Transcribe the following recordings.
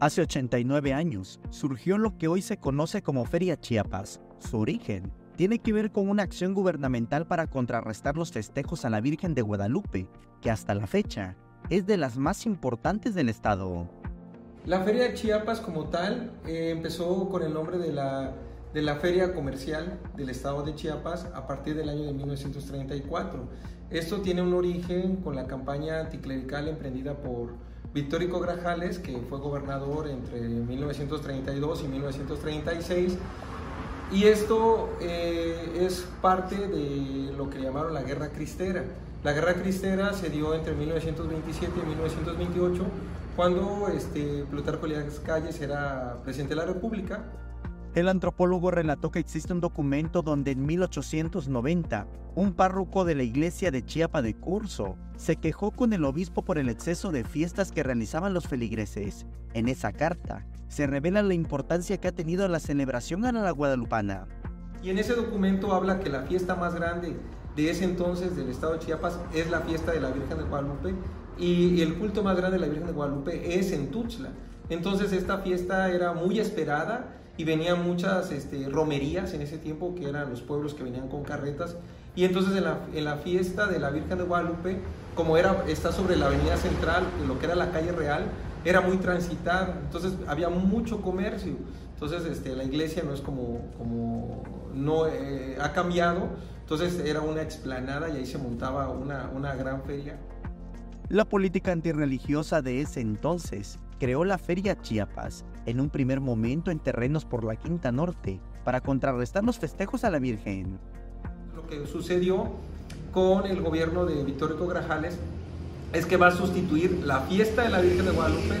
Hace 89 años surgió lo que hoy se conoce como Feria Chiapas. Su origen tiene que ver con una acción gubernamental para contrarrestar los festejos a la Virgen de Guadalupe, que hasta la fecha es de las más importantes del estado. La Feria de Chiapas como tal eh, empezó con el nombre de la, de la Feria Comercial del estado de Chiapas a partir del año de 1934. Esto tiene un origen con la campaña anticlerical emprendida por Victórico Grajales, que fue gobernador entre 1932 y 1936. Y esto eh, es parte de lo que llamaron la Guerra Cristera. La Guerra Cristera se dio entre 1927 y 1928, cuando este, Plutarco Elías Calles era presidente de la República el antropólogo relató que existe un documento donde en 1890 un párroco de la iglesia de Chiapa de Curso se quejó con el obispo por el exceso de fiestas que realizaban los feligreses. En esa carta se revela la importancia que ha tenido la celebración a la guadalupana. Y en ese documento habla que la fiesta más grande de ese entonces del estado de Chiapas es la fiesta de la Virgen de Guadalupe y el culto más grande de la Virgen de Guadalupe es en Tuxtla. Entonces esta fiesta era muy esperada y venían muchas este, romerías en ese tiempo, que eran los pueblos que venían con carretas. Y entonces en la, en la fiesta de la Virgen de Guadalupe, como era, está sobre la avenida central, lo que era la calle real, era muy transitada, entonces había mucho comercio. Entonces este, la iglesia no es como, como no eh, ha cambiado, entonces era una explanada y ahí se montaba una, una gran feria. La política antirreligiosa de ese entonces creó la Feria Chiapas, en un primer momento en terrenos por la Quinta Norte, para contrarrestar los festejos a la Virgen. Lo que sucedió con el gobierno de Victorio Grajales es que va a sustituir la fiesta de la Virgen de Guadalupe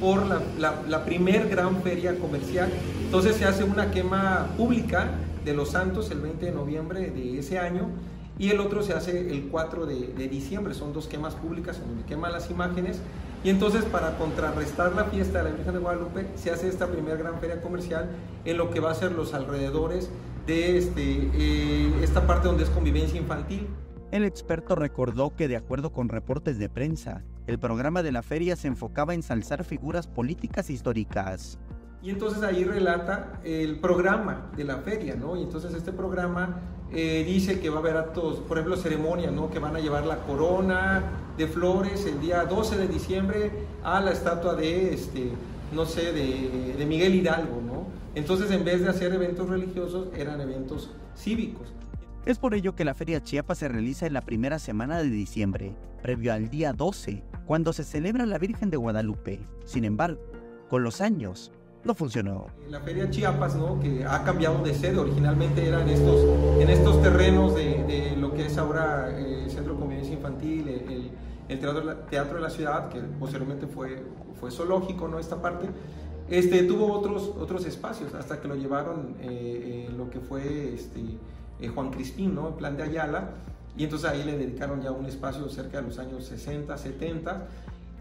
por la, la, primer gran feria comercial. Entonces se hace una quema pública de los santos el 20 de noviembre de ese año y el otro se hace el 4 de, de diciembre. Son dos quemas públicas donde queman las imágenes y entonces para contrarrestar la fiesta de la Virgen de Guadalupe se hace esta primera gran feria comercial en lo que va a ser los alrededores de este, eh, esta parte donde es convivencia infantil. El experto recordó que de acuerdo con reportes de prensa, el programa de la feria se enfocaba en ensalzar figuras políticas históricas. Y entonces ahí relata el programa de la feria, ¿no? Y entonces este programa eh, dice que va a haber actos, por ejemplo, ceremonias, ¿no? Que van a llevar la corona de flores el día 12 de diciembre a la estatua de, este, no sé, de, de Miguel Hidalgo, ¿no? Entonces, en vez de hacer eventos religiosos, eran eventos cívicos. Es por ello que la Feria Chiapas se realiza en la primera semana de diciembre, previo al día 12, cuando se celebra la Virgen de Guadalupe. Sin embargo, con los años, no funcionó. La Feria Chiapas, ¿no? que ha cambiado de sede, originalmente era en estos, en estos terrenos de, de lo que es ahora eh, el Centro de Convivencia Infantil, el, teatro, teatro, de la Ciudad, que posteriormente fue, fue zoológico, ¿no? esta parte, este, tuvo otros, otros espacios hasta que lo llevaron eh lo que fue este, eh, Juan Crispín, ¿no? en plan de Ayala, y entonces ahí le dedicaron ya un espacio cerca de los años 60, 70,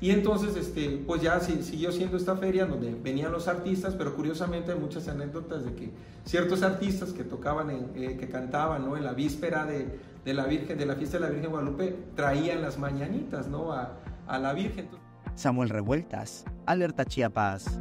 y entonces, este, pues ya siguió siendo esta feria donde venían los artistas, pero curiosamente hay muchas anécdotas de que ciertos artistas que tocaban, eh, que cantaban, ¿no? En la víspera de, de, la Virgen, de la fiesta de la Virgen Guadalupe, traían las mañanitas, ¿no? A, a la Virgen. Samuel Revueltas, Alerta Chiapas.